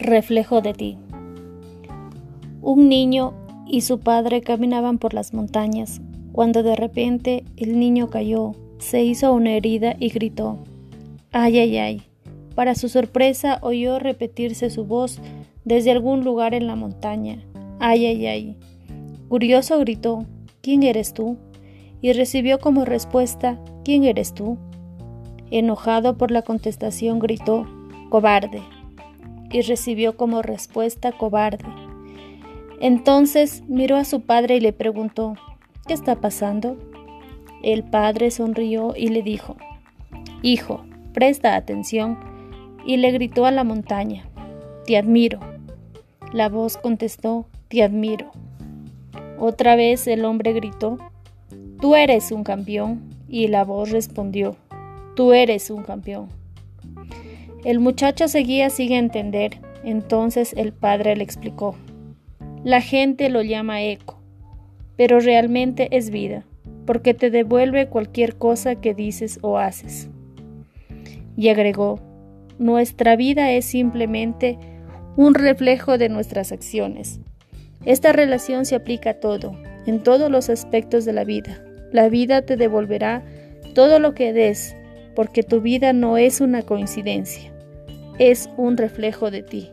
reflejo de ti. Un niño y su padre caminaban por las montañas, cuando de repente el niño cayó, se hizo una herida y gritó, ¡ay, ay, ay! Para su sorpresa oyó repetirse su voz desde algún lugar en la montaña, ¡ay, ay, ay! Curioso gritó, ¿quién eres tú? Y recibió como respuesta, ¿quién eres tú? Enojado por la contestación gritó, cobarde y recibió como respuesta cobarde. Entonces miró a su padre y le preguntó, ¿qué está pasando? El padre sonrió y le dijo, Hijo, presta atención, y le gritó a la montaña, Te admiro. La voz contestó, Te admiro. Otra vez el hombre gritó, Tú eres un campeón, y la voz respondió, Tú eres un campeón. El muchacho seguía sin entender. Entonces el padre le explicó. La gente lo llama eco, pero realmente es vida, porque te devuelve cualquier cosa que dices o haces. Y agregó, nuestra vida es simplemente un reflejo de nuestras acciones. Esta relación se aplica a todo, en todos los aspectos de la vida. La vida te devolverá todo lo que des, porque tu vida no es una coincidencia, es un reflejo de ti.